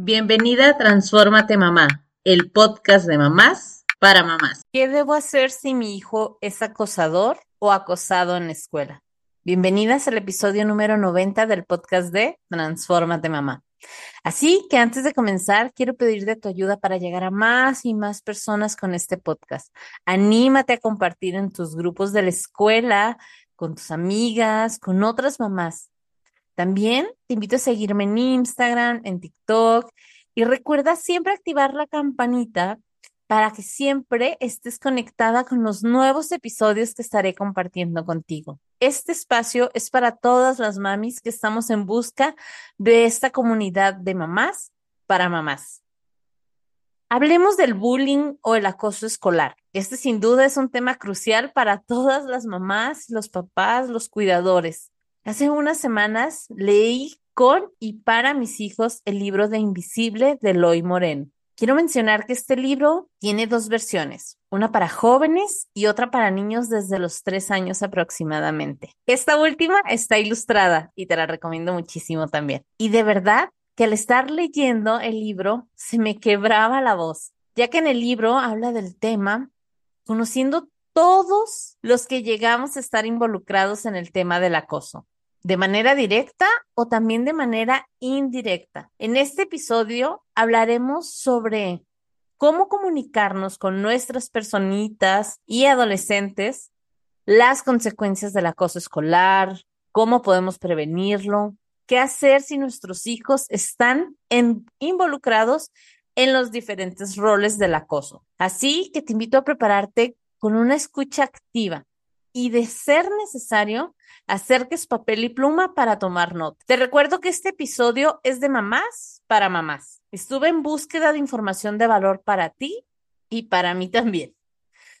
Bienvenida a Transfórmate Mamá, el podcast de mamás para mamás. ¿Qué debo hacer si mi hijo es acosador o acosado en la escuela? Bienvenidas al episodio número 90 del podcast de Transfórmate Mamá. Así que antes de comenzar, quiero pedirte tu ayuda para llegar a más y más personas con este podcast. Anímate a compartir en tus grupos de la escuela, con tus amigas, con otras mamás. También te invito a seguirme en Instagram, en TikTok y recuerda siempre activar la campanita para que siempre estés conectada con los nuevos episodios que estaré compartiendo contigo. Este espacio es para todas las mamis que estamos en busca de esta comunidad de mamás para mamás. Hablemos del bullying o el acoso escolar. Este sin duda es un tema crucial para todas las mamás, los papás, los cuidadores. Hace unas semanas leí con y para mis hijos el libro de Invisible de Loy Moreno. Quiero mencionar que este libro tiene dos versiones, una para jóvenes y otra para niños desde los tres años aproximadamente. Esta última está ilustrada y te la recomiendo muchísimo también. Y de verdad que al estar leyendo el libro se me quebraba la voz, ya que en el libro habla del tema conociendo todos los que llegamos a estar involucrados en el tema del acoso de manera directa o también de manera indirecta. En este episodio hablaremos sobre cómo comunicarnos con nuestras personitas y adolescentes, las consecuencias del acoso escolar, cómo podemos prevenirlo, qué hacer si nuestros hijos están involucrados en los diferentes roles del acoso. Así que te invito a prepararte con una escucha activa y de ser necesario, acerques papel y pluma para tomar nota. Te recuerdo que este episodio es de mamás para mamás. Estuve en búsqueda de información de valor para ti y para mí también.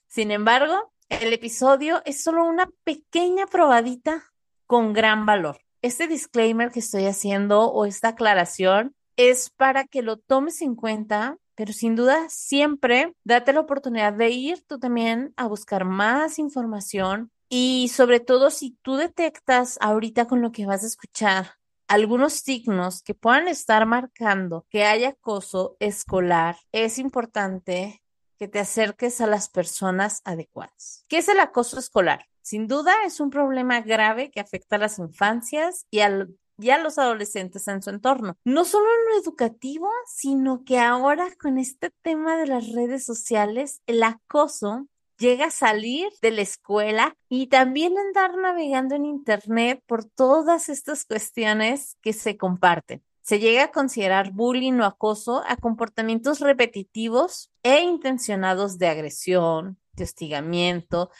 Sin embargo, el episodio es solo una pequeña probadita con gran valor. Este disclaimer que estoy haciendo o esta aclaración es para que lo tomes en cuenta pero sin duda siempre date la oportunidad de ir tú también a buscar más información y sobre todo si tú detectas ahorita con lo que vas a escuchar algunos signos que puedan estar marcando que hay acoso escolar, es importante que te acerques a las personas adecuadas. ¿Qué es el acoso escolar? Sin duda es un problema grave que afecta a las infancias y al y a los adolescentes en su entorno. No solo en lo educativo, sino que ahora con este tema de las redes sociales, el acoso llega a salir de la escuela y también andar navegando en Internet por todas estas cuestiones que se comparten. Se llega a considerar bullying o acoso a comportamientos repetitivos e intencionados de agresión, de hostigamiento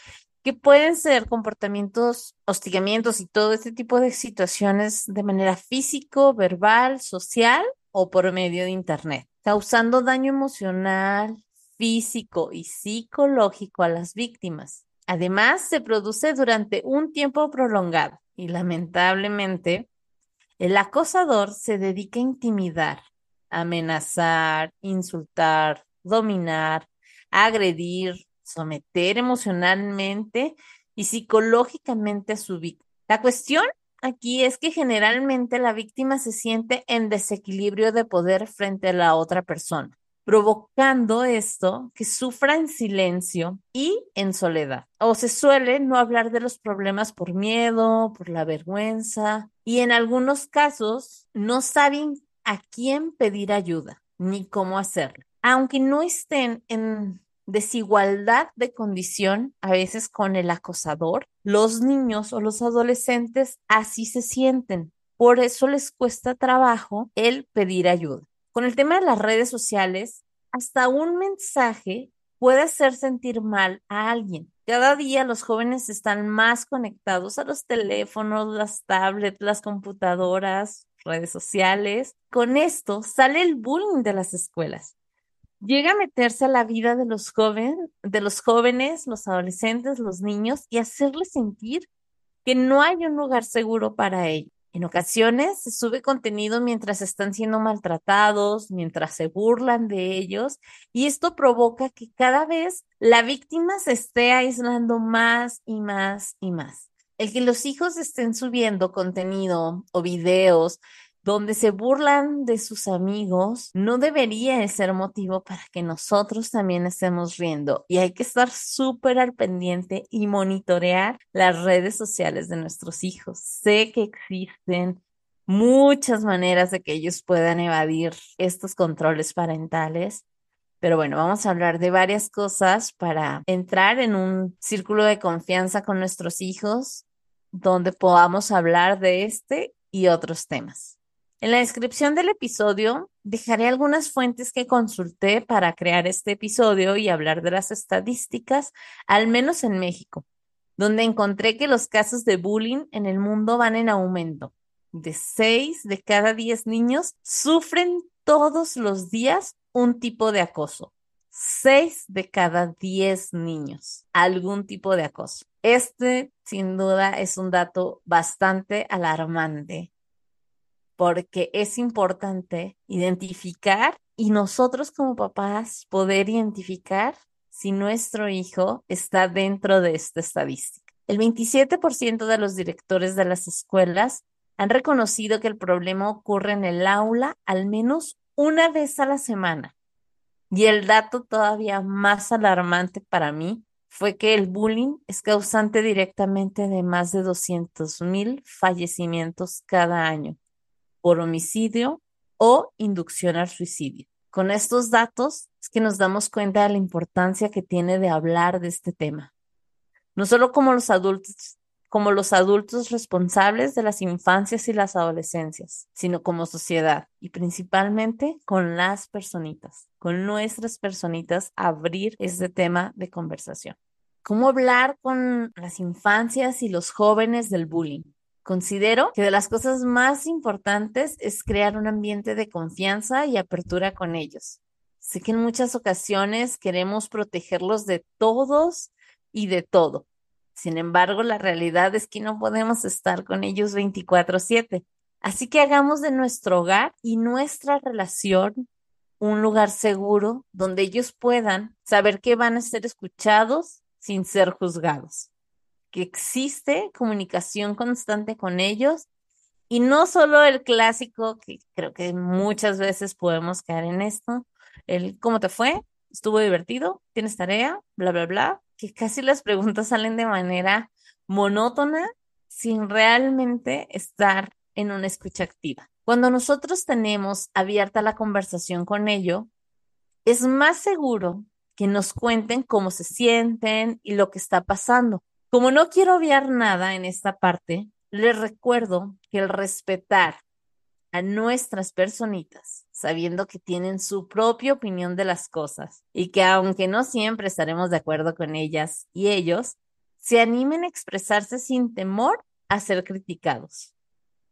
que pueden ser comportamientos, hostigamientos y todo este tipo de situaciones de manera físico, verbal, social o por medio de Internet, causando daño emocional, físico y psicológico a las víctimas. Además, se produce durante un tiempo prolongado y lamentablemente el acosador se dedica a intimidar, amenazar, insultar, dominar, agredir, someter emocionalmente y psicológicamente a su víctima. La cuestión aquí es que generalmente la víctima se siente en desequilibrio de poder frente a la otra persona, provocando esto que sufra en silencio y en soledad. O se suele no hablar de los problemas por miedo, por la vergüenza y en algunos casos no saben a quién pedir ayuda ni cómo hacerlo. Aunque no estén en desigualdad de condición a veces con el acosador, los niños o los adolescentes así se sienten. Por eso les cuesta trabajo el pedir ayuda. Con el tema de las redes sociales, hasta un mensaje puede hacer sentir mal a alguien. Cada día los jóvenes están más conectados a los teléfonos, las tablets, las computadoras, redes sociales. Con esto sale el bullying de las escuelas llega a meterse a la vida de los jóvenes, de los jóvenes, los adolescentes, los niños y hacerles sentir que no hay un lugar seguro para ellos. En ocasiones se sube contenido mientras están siendo maltratados, mientras se burlan de ellos, y esto provoca que cada vez la víctima se esté aislando más y más y más. El que los hijos estén subiendo contenido o videos donde se burlan de sus amigos, no debería ser motivo para que nosotros también estemos riendo. Y hay que estar súper al pendiente y monitorear las redes sociales de nuestros hijos. Sé que existen muchas maneras de que ellos puedan evadir estos controles parentales. Pero bueno, vamos a hablar de varias cosas para entrar en un círculo de confianza con nuestros hijos donde podamos hablar de este y otros temas. En la descripción del episodio dejaré algunas fuentes que consulté para crear este episodio y hablar de las estadísticas, al menos en México, donde encontré que los casos de bullying en el mundo van en aumento. De 6 de cada 10 niños sufren todos los días un tipo de acoso. 6 de cada 10 niños, algún tipo de acoso. Este, sin duda, es un dato bastante alarmante porque es importante identificar y nosotros como papás poder identificar si nuestro hijo está dentro de esta estadística. El 27% de los directores de las escuelas han reconocido que el problema ocurre en el aula al menos una vez a la semana. Y el dato todavía más alarmante para mí fue que el bullying es causante directamente de más de 200 mil fallecimientos cada año por homicidio o inducción al suicidio. Con estos datos es que nos damos cuenta de la importancia que tiene de hablar de este tema. No solo como los adultos, como los adultos responsables de las infancias y las adolescencias, sino como sociedad y principalmente con las personitas, con nuestras personitas, abrir este tema de conversación. ¿Cómo hablar con las infancias y los jóvenes del bullying? Considero que de las cosas más importantes es crear un ambiente de confianza y apertura con ellos. Sé que en muchas ocasiones queremos protegerlos de todos y de todo. Sin embargo, la realidad es que no podemos estar con ellos 24/7. Así que hagamos de nuestro hogar y nuestra relación un lugar seguro donde ellos puedan saber que van a ser escuchados sin ser juzgados que existe comunicación constante con ellos y no solo el clásico, que creo que muchas veces podemos caer en esto, el ¿cómo te fue? ¿Estuvo divertido? ¿Tienes tarea? Bla, bla, bla, que casi las preguntas salen de manera monótona sin realmente estar en una escucha activa. Cuando nosotros tenemos abierta la conversación con ellos, es más seguro que nos cuenten cómo se sienten y lo que está pasando. Como no quiero obviar nada en esta parte, les recuerdo que el respetar a nuestras personitas, sabiendo que tienen su propia opinión de las cosas y que aunque no siempre estaremos de acuerdo con ellas y ellos, se animen a expresarse sin temor a ser criticados.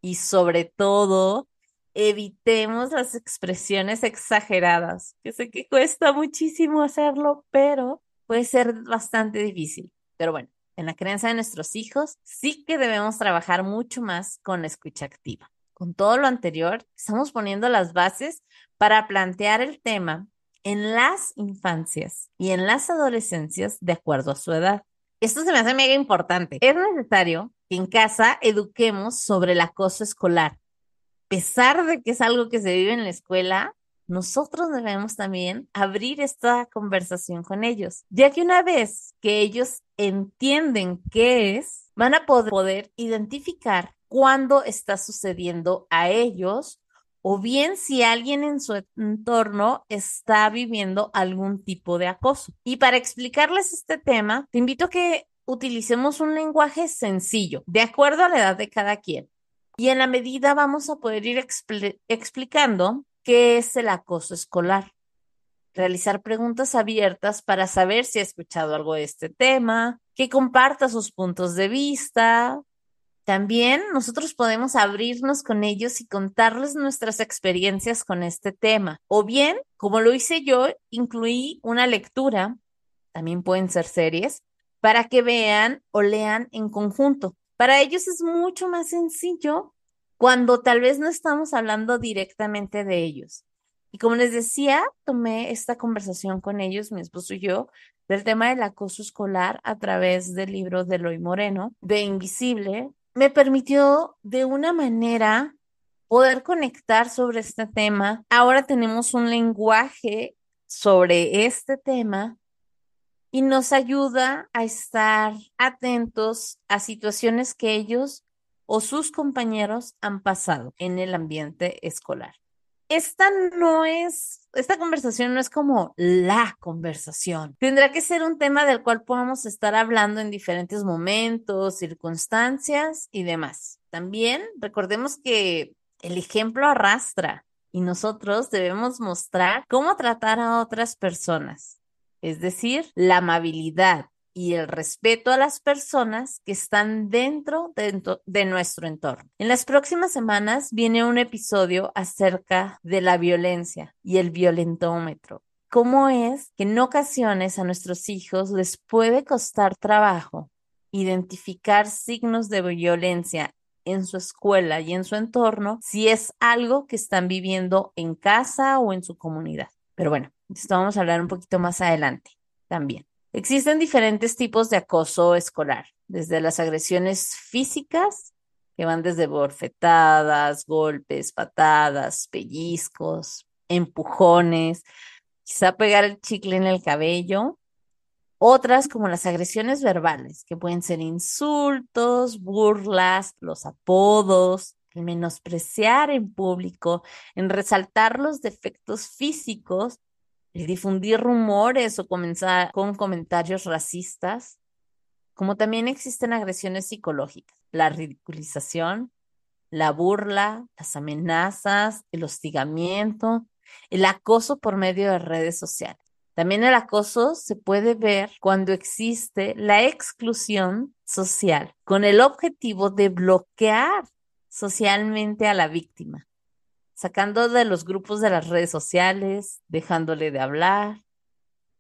Y sobre todo, evitemos las expresiones exageradas, que sé que cuesta muchísimo hacerlo, pero puede ser bastante difícil. Pero bueno, en la creencia de nuestros hijos, sí que debemos trabajar mucho más con la escucha activa. Con todo lo anterior, estamos poniendo las bases para plantear el tema en las infancias y en las adolescencias de acuerdo a su edad. Esto se me hace mega importante. Es necesario que en casa eduquemos sobre el acoso escolar. A pesar de que es algo que se vive en la escuela, nosotros debemos también abrir esta conversación con ellos, ya que una vez que ellos entienden qué es, van a poder, identificar cuándo está sucediendo a ellos o bien si alguien en su entorno está viviendo algún tipo de acoso. Y para explicarles este tema, te invito a que utilicemos un lenguaje sencillo, de acuerdo a la edad de cada quien. Y en la medida vamos a poder ir explicando ¿Qué es el acoso escolar? Realizar preguntas abiertas para saber si ha escuchado algo de este tema, que comparta sus puntos de vista. También nosotros podemos abrirnos con ellos y contarles nuestras experiencias con este tema. O bien, como lo hice yo, incluí una lectura, también pueden ser series, para que vean o lean en conjunto. Para ellos es mucho más sencillo cuando tal vez no estamos hablando directamente de ellos. Y como les decía, tomé esta conversación con ellos, mi esposo y yo, del tema del acoso escolar a través del libro de Eloy Moreno, de Invisible. Me permitió de una manera poder conectar sobre este tema. Ahora tenemos un lenguaje sobre este tema y nos ayuda a estar atentos a situaciones que ellos o sus compañeros han pasado en el ambiente escolar. Esta no es, esta conversación no es como la conversación. Tendrá que ser un tema del cual podamos estar hablando en diferentes momentos, circunstancias y demás. También recordemos que el ejemplo arrastra y nosotros debemos mostrar cómo tratar a otras personas, es decir, la amabilidad y el respeto a las personas que están dentro de, nuestro entorno. En las próximas semanas viene un episodio acerca de la violencia y el violentómetro. ¿Cómo es que en ocasiones a nuestros hijos les puede costar trabajo identificar signos de violencia en su escuela y en su entorno si es algo que están viviendo en casa o en su comunidad. Pero bueno, esto vamos a hablar un poquito más adelante también. Existen diferentes tipos de acoso escolar, desde las agresiones físicas, que van desde borfetadas, golpes, patadas, pellizcos, empujones, quizá pegar el chicle en el cabello, otras como las agresiones verbales, que pueden ser insultos, burlas, los apodos, el menospreciar en público, en resaltar los defectos físicos, el difundir rumores o comenzar con comentarios racistas, como también existen agresiones psicológicas, la ridiculización, la burla, las amenazas, el hostigamiento, el acoso por medio de redes sociales. También el acoso se puede ver cuando existe la exclusión social, con el objetivo de bloquear socialmente a la víctima, sacando de los grupos de las redes sociales, dejándole de hablar,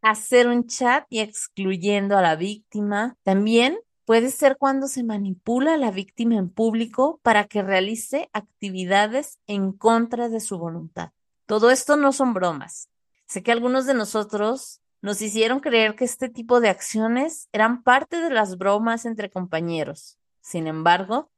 hacer un chat y excluyendo a la víctima. También puede ser cuando se manipula a la víctima en público para que realice actividades en contra de su voluntad. Todo esto no son bromas. Sé que algunos de nosotros nos hicieron creer que este tipo de acciones eran parte de las bromas entre compañeros. Sin embargo,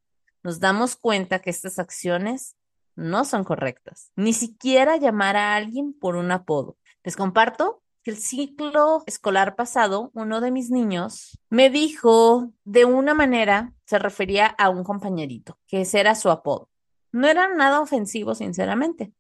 nos damos cuenta que estas acciones no son correctas. Ni siquiera llamar a alguien por un apodo. Les comparto que el ciclo escolar pasado, uno de mis niños me dijo de una manera, se refería a un compañerito, que ese era su apodo. No era nada ofensivo, sinceramente.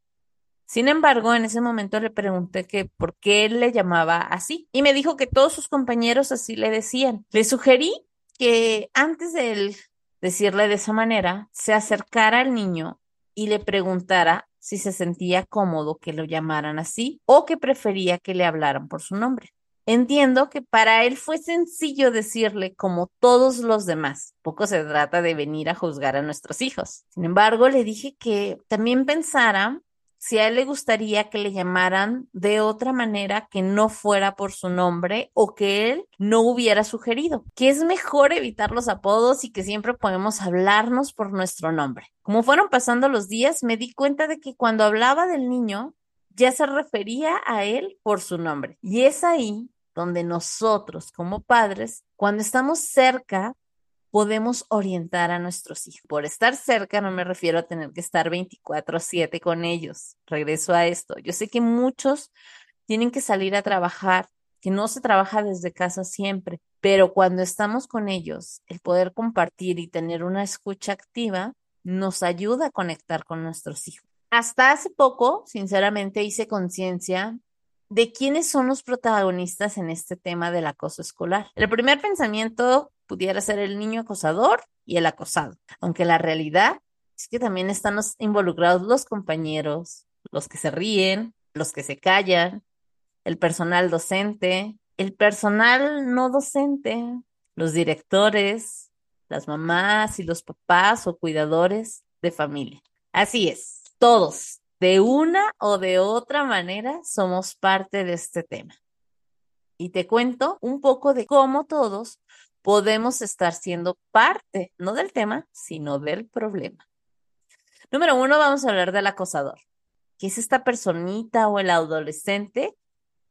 Sin embargo, en ese momento le pregunté que por qué él le llamaba así y me dijo que todos sus compañeros así le decían. Le sugerí que antes de él decirle de esa manera, se acercara al niño y le preguntara si se sentía cómodo que lo llamaran así o que prefería que le hablaran por su nombre. Entiendo que para él fue sencillo decirle como todos los demás. Poco se trata de venir a juzgar a nuestros hijos. Sin embargo, le dije que también pensara si a él le gustaría que le llamaran de otra manera que no fuera por su nombre o que él no hubiera sugerido, que es mejor evitar los apodos y que siempre podemos hablarnos por nuestro nombre. Como fueron pasando los días, me di cuenta de que cuando hablaba del niño, ya se refería a él por su nombre. Y es ahí donde nosotros como padres, cuando estamos cerca, podemos orientar a nuestros hijos. Por estar cerca no me refiero a tener que estar 24/7 con ellos. Regreso a esto. Yo sé que muchos tienen que salir a trabajar, que no se trabaja desde casa siempre, pero cuando estamos con ellos, el poder compartir y tener una escucha activa nos ayuda a conectar con nuestros hijos. Hasta hace poco, sinceramente, hice conciencia de quiénes son los protagonistas en este tema del acoso escolar. El primer pensamiento pudiera ser el niño acosador y el acosado, aunque la realidad es que también están involucrados los compañeros, los que se ríen, los que se callan, el personal docente, el personal no docente, los directores, las mamás y los papás o cuidadores de familia. Así es, todos, de una o de otra manera, somos parte de este tema. Y te cuento un poco de cómo todos podemos estar siendo parte, no del tema, sino del problema. Número uno, vamos a hablar del acosador, que es esta personita o el adolescente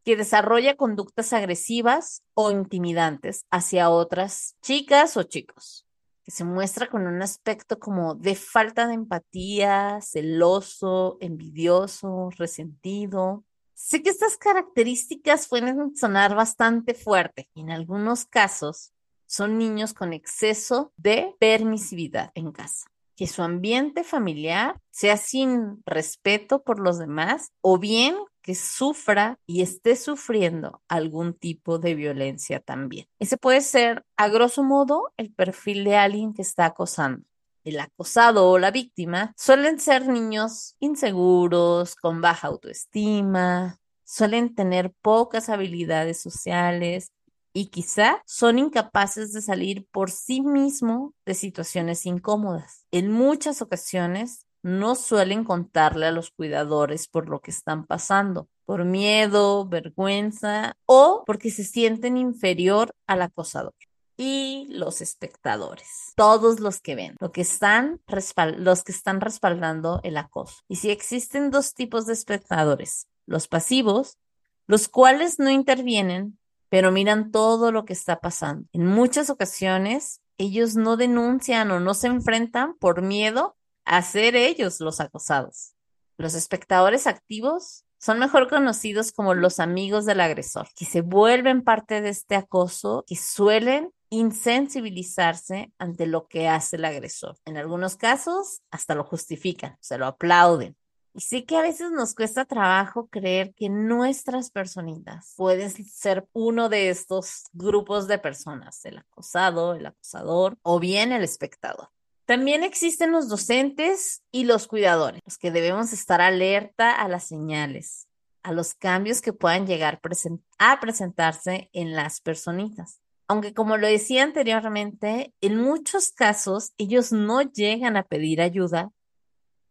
que desarrolla conductas agresivas o intimidantes hacia otras chicas o chicos. que se muestra con un aspecto como de falta de empatía, celoso, envidioso, resentido. Sé que estas características pueden sonar bastante fuerte. En algunos casos son niños con exceso de permisividad en casa que su ambiente familiar sea sin respeto por los demás o bien que sufra y esté sufriendo algún tipo de violencia también. Ese puede ser, a grosso modo, el perfil de alguien que está acosando. El acosado o la víctima suelen ser niños inseguros, con baja autoestima, suelen tener pocas habilidades sociales, y quizá son incapaces de salir por sí mismo de situaciones incómodas. En muchas ocasiones no suelen contarle a los cuidadores por lo que están pasando, por miedo, vergüenza o porque se sienten inferior al acosador. Y los espectadores, todos los que ven, los que están respaldando el acoso. Y si existen dos tipos de espectadores, los pasivos, los cuales no intervienen pero miran todo lo que está pasando. En muchas ocasiones, ellos no denuncian o no se enfrentan por miedo a ser ellos los acosados. Los espectadores activos son mejor conocidos como los amigos del agresor, que se vuelven parte de este acoso y suelen insensibilizarse ante lo que hace el agresor. En algunos casos, hasta lo justifican, se lo aplauden. Y sí que a veces nos cuesta trabajo creer que nuestras personitas pueden ser uno de estos grupos de personas, el acosado, el acosador o bien el espectador. También existen los docentes y los cuidadores, los que debemos estar alerta a las señales, a los cambios que puedan llegar a presentarse en las personitas. Aunque como lo decía anteriormente, en muchos casos ellos no llegan a pedir ayuda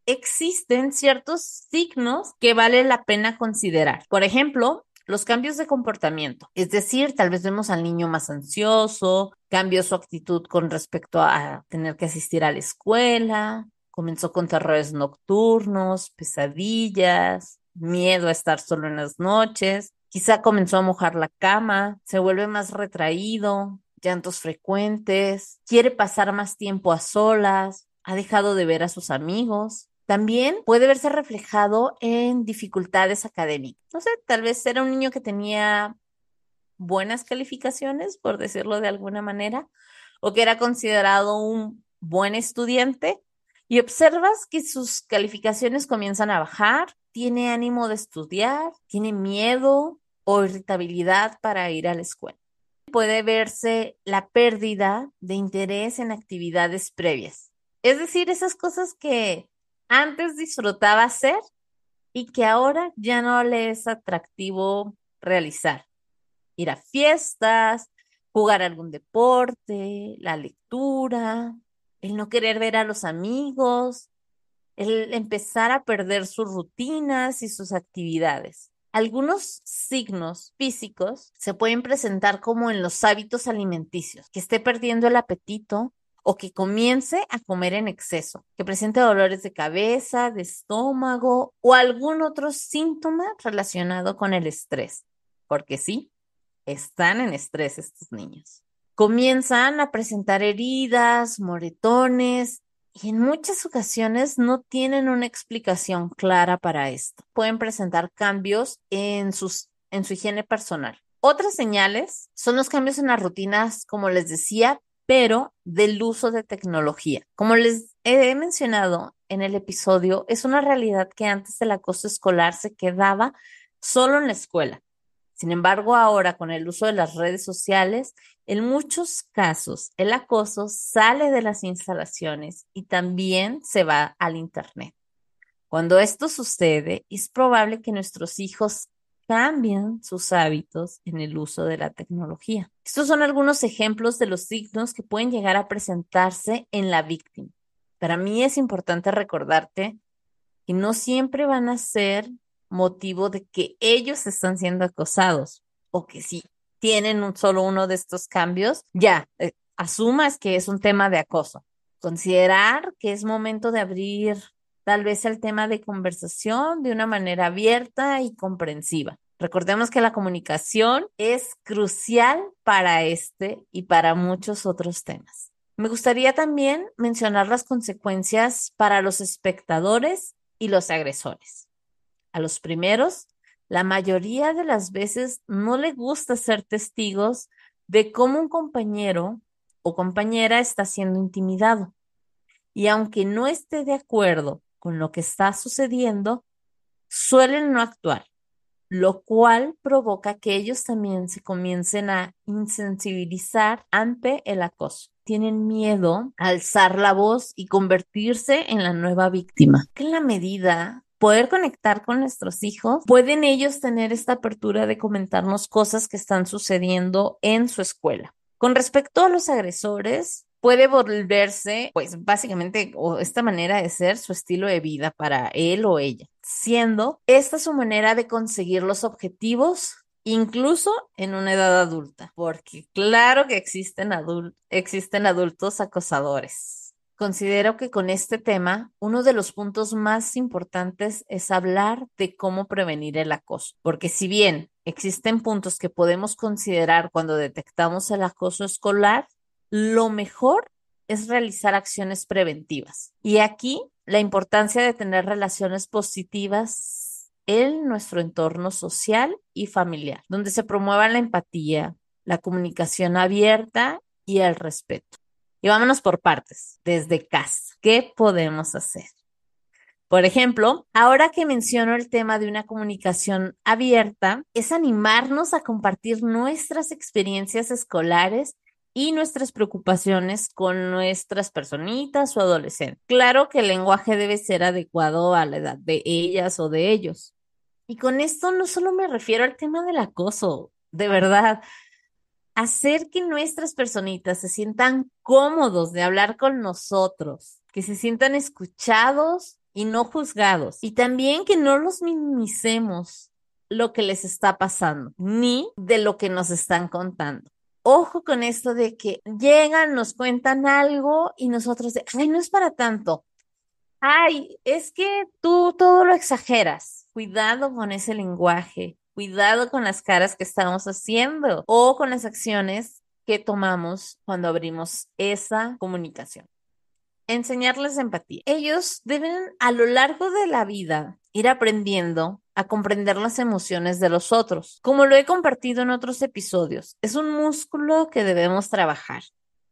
existen ciertos signos que vale la pena considerar. Por ejemplo, los cambios de comportamiento, es decir, tal vez vemos al niño más ansioso, cambió su actitud con respecto a tener que asistir a la escuela, comenzó con terrores nocturnos, pesadillas, miedo a estar solo en las noches, quizá comenzó a mojar la cama, se vuelve más retraído, llantos frecuentes, quiere pasar más tiempo a solas, ha dejado de ver a sus amigos, también puede verse reflejado en dificultades académicas. No sé, tal vez era un niño que tenía buenas calificaciones, por decirlo de alguna manera, o que era considerado un buen estudiante y observas que sus calificaciones comienzan a bajar, tiene ánimo de estudiar, tiene miedo o irritabilidad para ir a la escuela. Puede verse la pérdida de interés en actividades previas. Es decir, esas cosas que antes disfrutaba hacer y que ahora ya no le es atractivo realizar. Ir a fiestas, jugar algún deporte, la lectura, el no querer ver a los amigos, el empezar a perder sus rutinas y sus actividades. Algunos signos físicos se pueden presentar como en los hábitos alimenticios, que esté perdiendo el apetito, o que comience a comer en exceso, que presente dolores de cabeza, de estómago o algún otro síntoma relacionado con el estrés, porque sí, están en estrés estos niños. Comienzan a presentar heridas, moretones y en muchas ocasiones no tienen una explicación clara para esto. Pueden presentar cambios en, sus, en su higiene personal. Otras señales son los cambios en las rutinas, como les decía, pero del uso de tecnología. Como les he mencionado en el episodio, es una realidad que antes el acoso escolar se quedaba solo en la escuela. Sin embargo, ahora con el uso de las redes sociales, en muchos casos el acoso sale de las instalaciones y también se va al Internet. Cuando esto sucede, es probable que nuestros hijos cambian sus hábitos en el uso de la tecnología. Estos son algunos ejemplos de los signos que pueden llegar a presentarse en la víctima. Para mí es importante recordarte que no siempre van a ser motivo de que ellos están siendo acosados o que si tienen solo uno de estos cambios, ya eh, asumas que es un tema de acoso. Considerar que es momento de abrir tal vez el tema de conversación de una manera abierta y comprensiva. Recordemos que la comunicación es crucial para este y para muchos otros temas. Me gustaría también mencionar las consecuencias para los espectadores y los agresores. A los primeros, la mayoría de las veces no le gusta ser testigos de cómo un compañero o compañera está siendo intimidado. Y aunque no esté de acuerdo con lo que está sucediendo, suelen no actuar, lo cual provoca que ellos también se comiencen a insensibilizar ante el acoso. Tienen miedo a alzar la voz y convertirse en la nueva víctima. en la medida poder conectar con nuestros hijos, pueden ellos tener esta apertura de comentarnos cosas que están sucediendo en su escuela. Con respecto a los agresores, puede volverse, pues básicamente, o esta manera de ser su estilo de vida para él o ella, siendo esta su manera de conseguir los objetivos incluso en una edad adulta, porque claro que existen, existen adultos acosadores. Considero que con este tema, uno de los puntos más importantes es hablar de cómo prevenir el acoso, porque si bien existen puntos que podemos considerar cuando detectamos el acoso escolar, lo mejor es realizar acciones preventivas. Y aquí la importancia de tener relaciones positivas en nuestro entorno social y familiar, donde se promueva la empatía, la comunicación abierta y el respeto. Y vámonos por partes, desde casa. ¿Qué podemos hacer? Por ejemplo, ahora que menciono el tema de una comunicación abierta, es animarnos a compartir nuestras experiencias escolares y nuestras preocupaciones con nuestras personitas o adolescentes. Claro que el lenguaje debe ser adecuado a la edad de ellas o de ellos. Y con esto no solo me refiero al tema del acoso, de verdad, hacer que nuestras personitas se sientan cómodos de hablar con nosotros, que se sientan escuchados y no juzgados. Y también que no los minimicemos lo que les está pasando, ni de lo que nos están contando. Ojo con esto de que llegan, nos cuentan algo y nosotros de, ay, no es para tanto. Ay, es que tú todo lo exageras. Cuidado con ese lenguaje Cuidado con las caras que estamos haciendo o con las acciones que tomamos cuando abrimos esa comunicación. Enseñarles empatía. Ellos deben a lo largo de la vida ir aprendiendo a comprender las emociones de los otros. Como lo he compartido en otros episodios, es un músculo que debemos trabajar.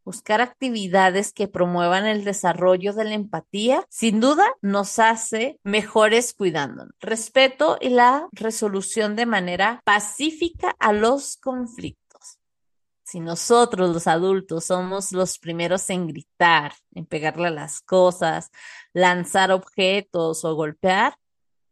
Buscar actividades que promuevan el desarrollo de la empatía, sin duda, nos hace mejores cuidándonos. Respeto y la resolución de manera pacífica a los conflictos. Si nosotros, los adultos, somos los primeros en gritar, en pegarle a las cosas, lanzar objetos o golpear,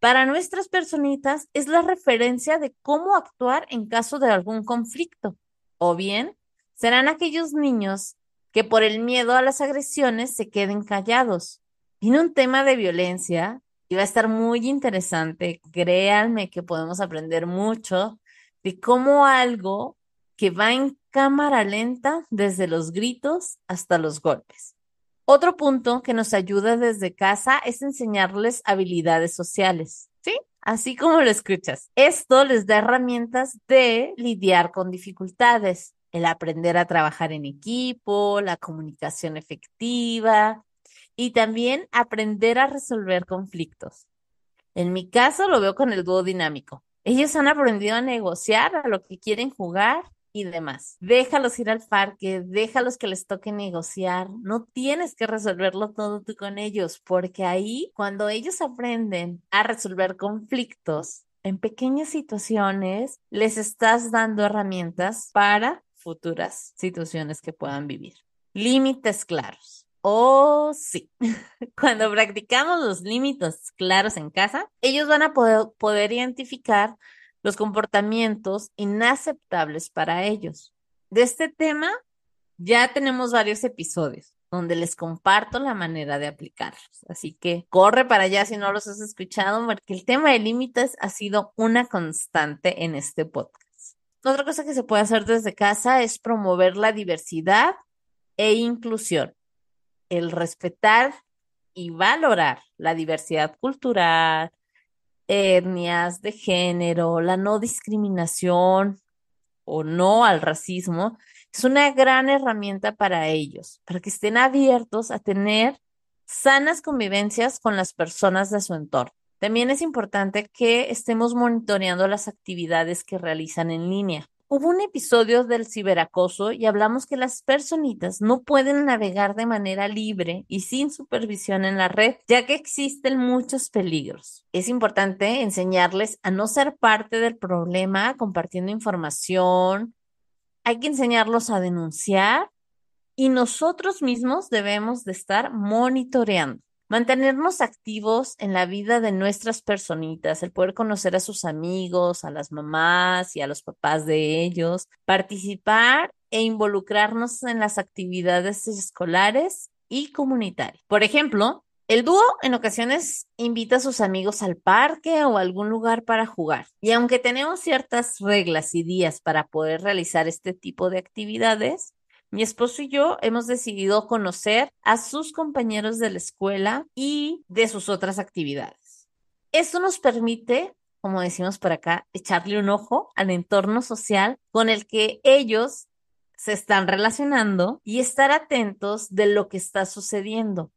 para nuestras personitas es la referencia de cómo actuar en caso de algún conflicto. O bien, serán aquellos niños que por el miedo a las agresiones se queden callados. Tiene un tema de violencia y va a estar muy interesante. Créanme que podemos aprender mucho de cómo algo que va en cámara lenta desde los gritos hasta los golpes. Otro punto que nos ayuda desde casa es enseñarles habilidades sociales, ¿sí? Así como lo escuchas. Esto les da herramientas de lidiar con dificultades el aprender a trabajar en equipo, la comunicación efectiva y también aprender a resolver conflictos. En mi caso lo veo con el dúo dinámico. Ellos han aprendido a negociar a lo que quieren jugar y demás. Déjalos ir al parque, déjalos que les toque negociar. No tienes que resolverlo todo tú con ellos, porque ahí, cuando ellos aprenden a resolver conflictos en pequeñas situaciones, les estás dando herramientas para futuras situaciones que puedan vivir. Límites claros. Oh, sí. Cuando practicamos los límites claros en casa, ellos van a poder, poder identificar los comportamientos inaceptables para ellos. De este tema ya tenemos varios episodios donde les comparto la manera de aplicarlos. Así que corre para allá si no los has escuchado, porque el tema de límites ha sido una constante en este podcast. Otra cosa que se puede hacer desde casa es promover la diversidad e inclusión. El respetar y valorar la diversidad cultural, etnias, de género, la no discriminación o no al racismo Es una gran herramienta para ellos, para que estén abiertos a tener sanas convivencias con las personas de su entorno. También es importante que estemos monitoreando las actividades que realizan en línea. Hubo un episodio del ciberacoso y hablamos que las personitas no pueden navegar de manera libre y sin supervisión en la red, ya que existen muchos peligros. Es importante enseñarles a no ser parte del problema compartiendo información. Hay que enseñarlos a denunciar y nosotros mismos debemos de estar monitoreando. Mantenernos activos en la vida de nuestras personitas, el poder conocer a sus amigos, a las mamás y a los papás de ellos, participar e involucrarnos en las actividades escolares y comunitarias. Por ejemplo, el dúo en ocasiones invita a sus amigos al parque o a algún lugar para jugar. Y aunque tenemos ciertas reglas y días para poder realizar este tipo de actividades, mi esposo y yo hemos decidido conocer a sus compañeros de la escuela y de sus otras actividades. Esto nos permite, como decimos por acá, echarle un ojo al entorno social con el que ellos se están relacionando y estar atentos de lo que está sucediendo.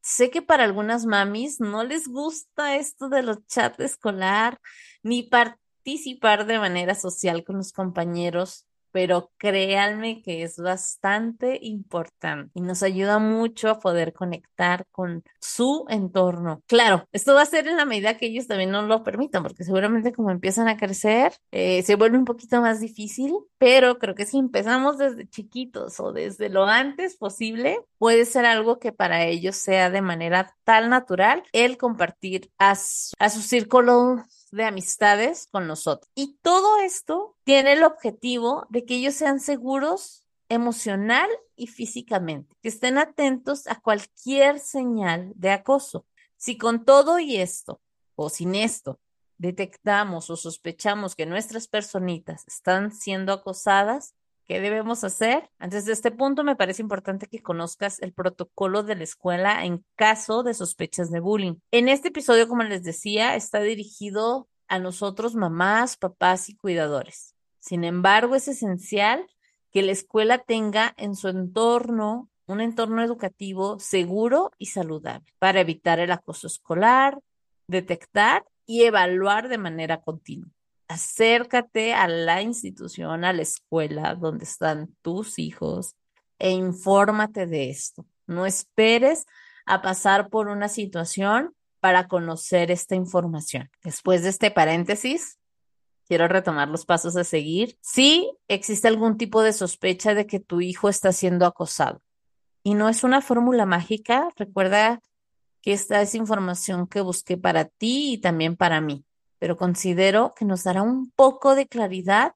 Sé que para algunas mamis no les gusta esto de los chats escolar ni participar de manera social con los compañeros pero créanme que es bastante importante y nos ayuda mucho a poder conectar con su entorno. Claro, esto va a ser en la medida que ellos también nos lo permitan, porque seguramente como empiezan a crecer, eh, se vuelve un poquito más difícil, pero creo que si empezamos desde chiquitos o desde lo antes posible, puede ser algo que para ellos sea de manera tal natural el compartir a su, a su círculo de amistades con nosotros. Y todo esto tiene el objetivo de que ellos sean seguros emocional y físicamente, que estén atentos a cualquier señal de acoso. Si con todo y esto, o sin esto, detectamos o sospechamos que nuestras personitas están siendo acosadas, ¿Qué debemos hacer? Antes de este punto, me parece importante que conozcas el protocolo de la escuela en caso de sospechas de bullying. En este episodio, como les decía, está dirigido a nosotros, mamás, papás y cuidadores. Sin embargo, es esencial que la escuela tenga en su entorno un entorno educativo seguro y saludable para evitar el acoso escolar, detectar y evaluar de manera continua acércate a la institución, a la escuela donde están tus hijos e infórmate de esto. No esperes a pasar por una situación para conocer esta información. Después de este paréntesis, quiero retomar los pasos a seguir. Si existe algún tipo de sospecha de que tu hijo está siendo acosado y no es una fórmula mágica, recuerda que esta es información que busqué para ti y también para mí pero considero que nos dará un poco de claridad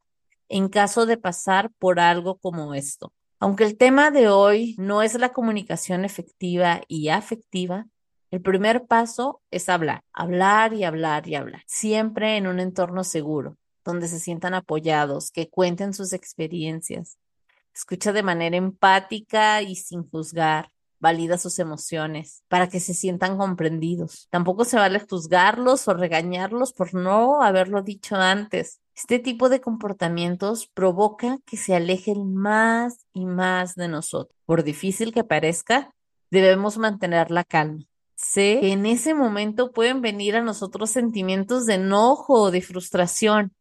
en caso de pasar por algo como esto. Aunque el tema de hoy no es la comunicación efectiva y afectiva, el primer paso es hablar, hablar y hablar y hablar, siempre en un entorno seguro, donde se sientan apoyados, que cuenten sus experiencias. Escucha de manera empática y sin juzgar valida sus emociones para que se sientan comprendidos. Tampoco se vale juzgarlos o regañarlos por no haberlo dicho antes. Este tipo de comportamientos provoca que se alejen más y más de nosotros. Por difícil que parezca, debemos mantener la calma. Sé que en ese momento pueden venir a nosotros sentimientos de enojo o de frustración,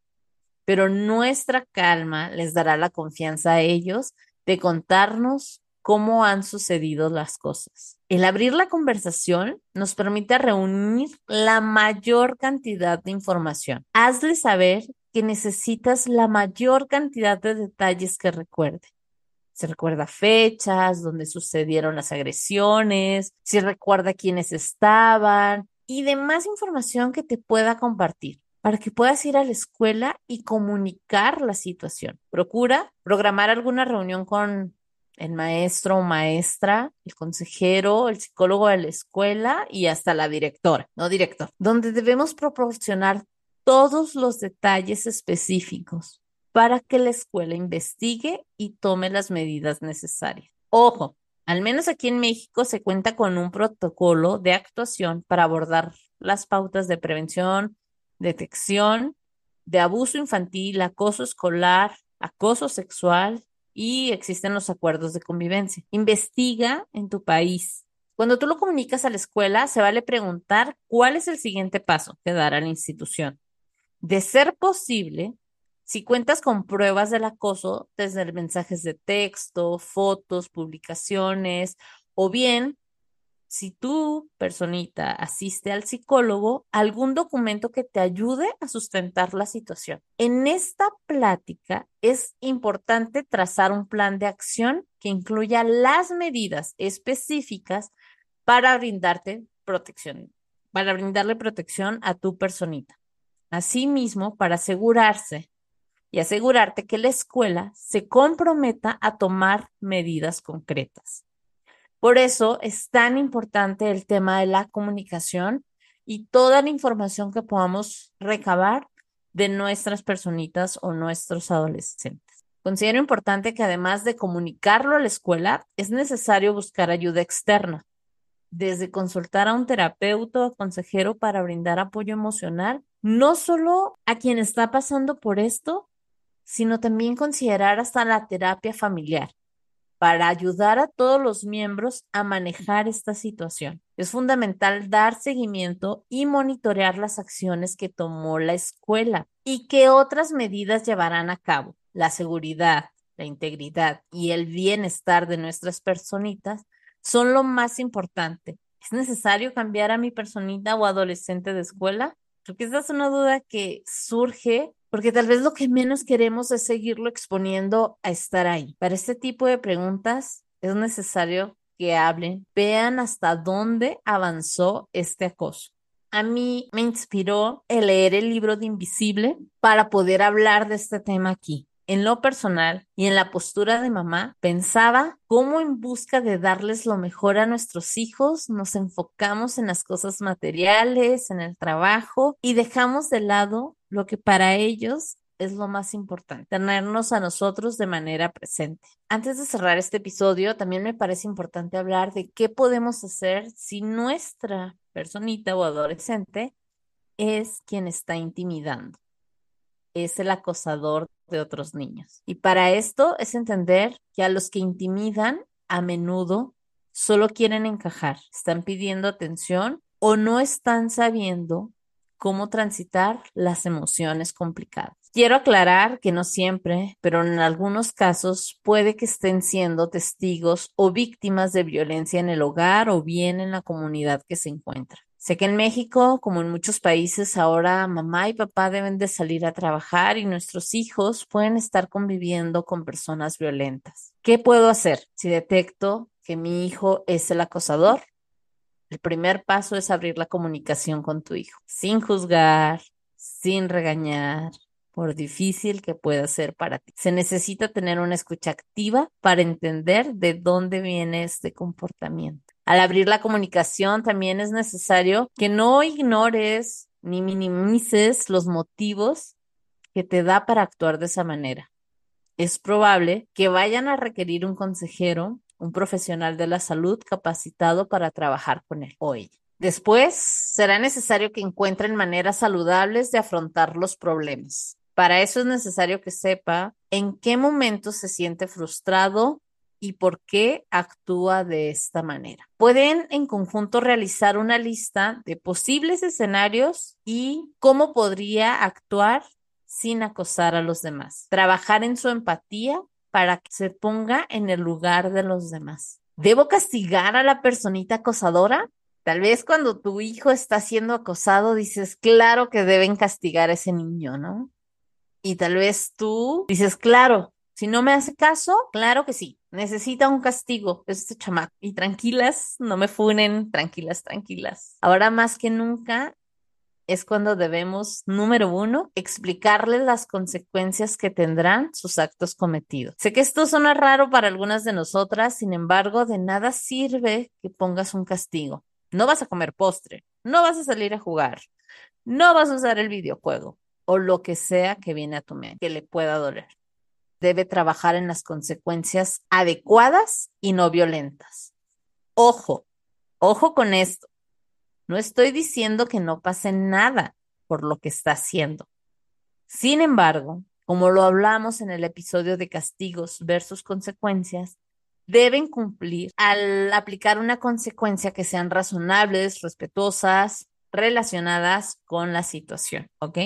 pero nuestra calma les dará la confianza a ellos de contarnos cómo han sucedido las cosas. El abrir la conversación nos permite reunir la mayor cantidad de información. Hazle saber que necesitas la mayor cantidad de detalles que recuerde. Se recuerda fechas, donde sucedieron las agresiones, si recuerda quiénes estaban y demás información que te pueda compartir para que puedas ir a la escuela y comunicar la situación. Procura programar alguna reunión con el maestro o maestra, el consejero, el psicólogo de la escuela y hasta la directora, no director, donde debemos proporcionar todos los detalles específicos para que la escuela investigue y tome las medidas necesarias. Ojo, al menos aquí en México se cuenta con un protocolo de actuación para abordar las pautas de prevención, detección de abuso infantil, acoso escolar, acoso sexual y existen los acuerdos de convivencia. Investiga en tu país. Cuando tú lo comunicas a la escuela, se vale preguntar cuál es el siguiente paso que dará la institución. De ser posible, si cuentas con pruebas del acoso, desde mensajes de texto, fotos, publicaciones, o bien si tú, personita, asiste al psicólogo, algún documento que te ayude a sustentar la situación. En esta plática es importante trazar un plan de acción que incluya las medidas específicas para brindarte protección, para brindarle protección a tu personita. Asimismo, para asegurarse y asegurarte que la escuela se comprometa a tomar medidas concretas. Por eso es tan importante el tema de la comunicación y toda la información que podamos recabar de nuestras personitas o nuestros adolescentes. Considero importante que además de comunicarlo a la escuela, es necesario buscar ayuda externa, desde consultar a un terapeuta o consejero para brindar apoyo emocional, no solo a quien está pasando por esto, sino también considerar hasta la terapia familiar para ayudar a todos los miembros a manejar esta situación. Es fundamental dar seguimiento y monitorear las acciones que tomó la escuela y qué otras medidas llevarán a cabo. La seguridad, la integridad y el bienestar de nuestras personitas son lo más importante. ¿Es necesario cambiar a mi personita o adolescente de escuela? Creo que esa es una duda que surge porque tal vez lo que menos queremos es seguirlo exponiendo a estar ahí. Para este tipo de preguntas es necesario que hablen, vean hasta dónde avanzó este acoso. A mí me inspiró el leer el libro de Invisible para poder hablar de este tema aquí en lo personal y en la postura de mamá, pensaba cómo en busca de darles lo mejor a nuestros hijos nos enfocamos en las cosas materiales, en el trabajo y dejamos de lado lo que para ellos es lo más importante, tenernos a nosotros de manera presente. Antes de cerrar este episodio, también me parece importante hablar de qué podemos hacer si nuestra personita o adolescente es quien está intimidando es el acosador de otros niños. Y para esto es entender que a los que intimidan a menudo solo quieren encajar, están pidiendo atención o no están sabiendo cómo transitar las emociones complicadas. Quiero aclarar que no siempre, pero en algunos casos puede que estén siendo testigos o víctimas de violencia en el hogar o bien en la comunidad que se encuentra. Sé que en México, como en muchos países, ahora mamá y papá deben de salir a trabajar y nuestros hijos pueden estar conviviendo con personas violentas. ¿Qué puedo hacer si detecto que mi hijo es el acosador? El primer paso es abrir la comunicación con tu hijo, sin juzgar, sin regañar, por difícil que pueda ser para ti. Se necesita tener una escucha activa para entender de dónde viene este comportamiento. Al abrir la comunicación también es necesario que no ignores ni minimices los motivos que te da para actuar de esa manera. Es probable que vayan a requerir un consejero, un profesional de la salud capacitado para trabajar con él ella. Después, será necesario que encuentren maneras saludables de afrontar los problemas. Para eso es necesario que sepa en qué momento se siente frustrado y por qué actúa de esta manera. Pueden en conjunto realizar una lista de posibles escenarios y cómo podría actuar sin acosar a los demás. Trabajar en su empatía para que se ponga en el lugar de los demás. ¿Debo castigar a la personita acosadora? Tal vez cuando tu hijo está siendo acosado dices, claro que deben castigar a ese niño, ¿no? Y tal vez tú dices, claro, si no me hace caso, claro que sí. Necesita un castigo, este chamaco. Y tranquilas, no me funen, tranquilas, tranquilas. Ahora más que nunca es cuando debemos, número uno, explicarles las consecuencias que tendrán sus actos cometidos. Sé que esto suena raro para algunas de nosotras, sin embargo, de nada sirve que pongas un castigo. No vas a comer postre, no vas a salir a jugar, no vas a usar el videojuego o lo que sea que viene a tu mente que le pueda doler debe trabajar en las consecuencias adecuadas y no violentas. Ojo, ojo con esto. No estoy diciendo que no pase nada por lo que está haciendo. Sin embargo, como lo hablamos en el episodio de castigos versus consecuencias, deben cumplir al aplicar una consecuencia que sean razonables, respetuosas, relacionadas con la situación, ¿ok?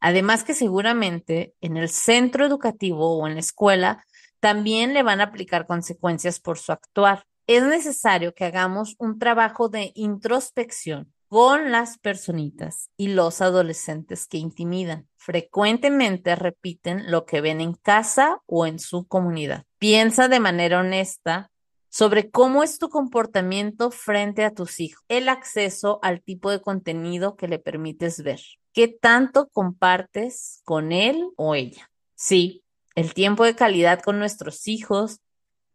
Además que seguramente en el centro educativo o en la escuela también le van a aplicar consecuencias por su actuar. Es necesario que hagamos un trabajo de introspección con las personitas y los adolescentes que intimidan. Frecuentemente repiten lo que ven en casa o en su comunidad. Piensa de manera honesta sobre cómo es tu comportamiento frente a tus hijos, el acceso al tipo de contenido que le permites ver, qué tanto compartes con él o ella. Sí, el tiempo de calidad con nuestros hijos,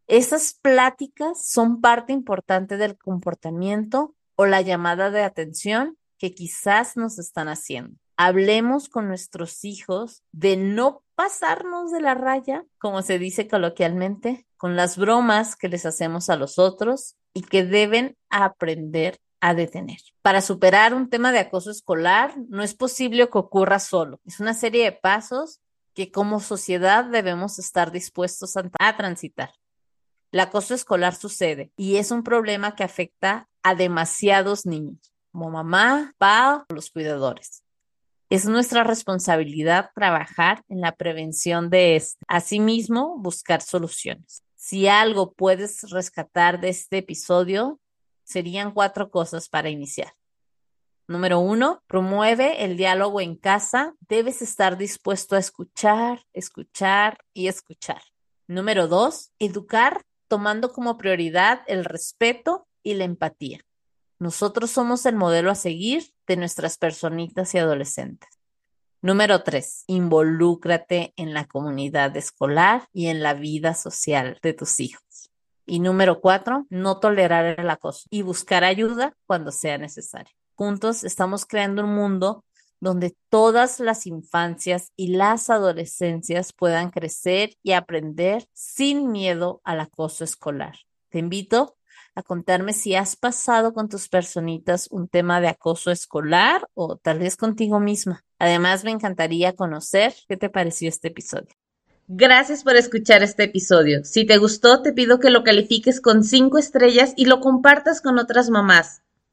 esas pláticas son parte importante del comportamiento o la llamada de atención que quizás nos están haciendo. Hablemos con nuestros hijos de no pasarnos de la raya, como se dice coloquialmente, con las bromas que les hacemos a los otros y que deben aprender a detener. Para superar un tema de acoso escolar no es posible que ocurra solo. Es una serie de pasos que como sociedad debemos estar dispuestos a, transitar. El acoso escolar sucede y es un problema que afecta a demasiados niños, como mamá, papá los cuidadores. Es nuestra responsabilidad trabajar en la prevención de esto. Asimismo, buscar soluciones. Si algo puedes rescatar de este episodio, serían cuatro cosas para iniciar. Número uno, promueve el diálogo en casa. Debes estar dispuesto a escuchar, escuchar y escuchar. Número dos, educar tomando como prioridad el respeto y la empatía. Nosotros somos el modelo a seguir de nuestras personitas y adolescentes. Número tres, involúcrate en la comunidad escolar y en la vida social de tus hijos. Y número cuatro, no tolerar el acoso y buscar ayuda cuando sea necesario. Juntos estamos creando un mundo donde todas las infancias y las adolescencias puedan crecer y aprender sin miedo al acoso escolar. Te invito a contarme si has pasado con tus personitas un tema de acoso escolar o tal vez contigo misma. Además, me encantaría conocer qué te pareció este episodio. Gracias por escuchar este episodio. Si te gustó, te pido que lo califiques con cinco estrellas y lo compartas con otras mamás.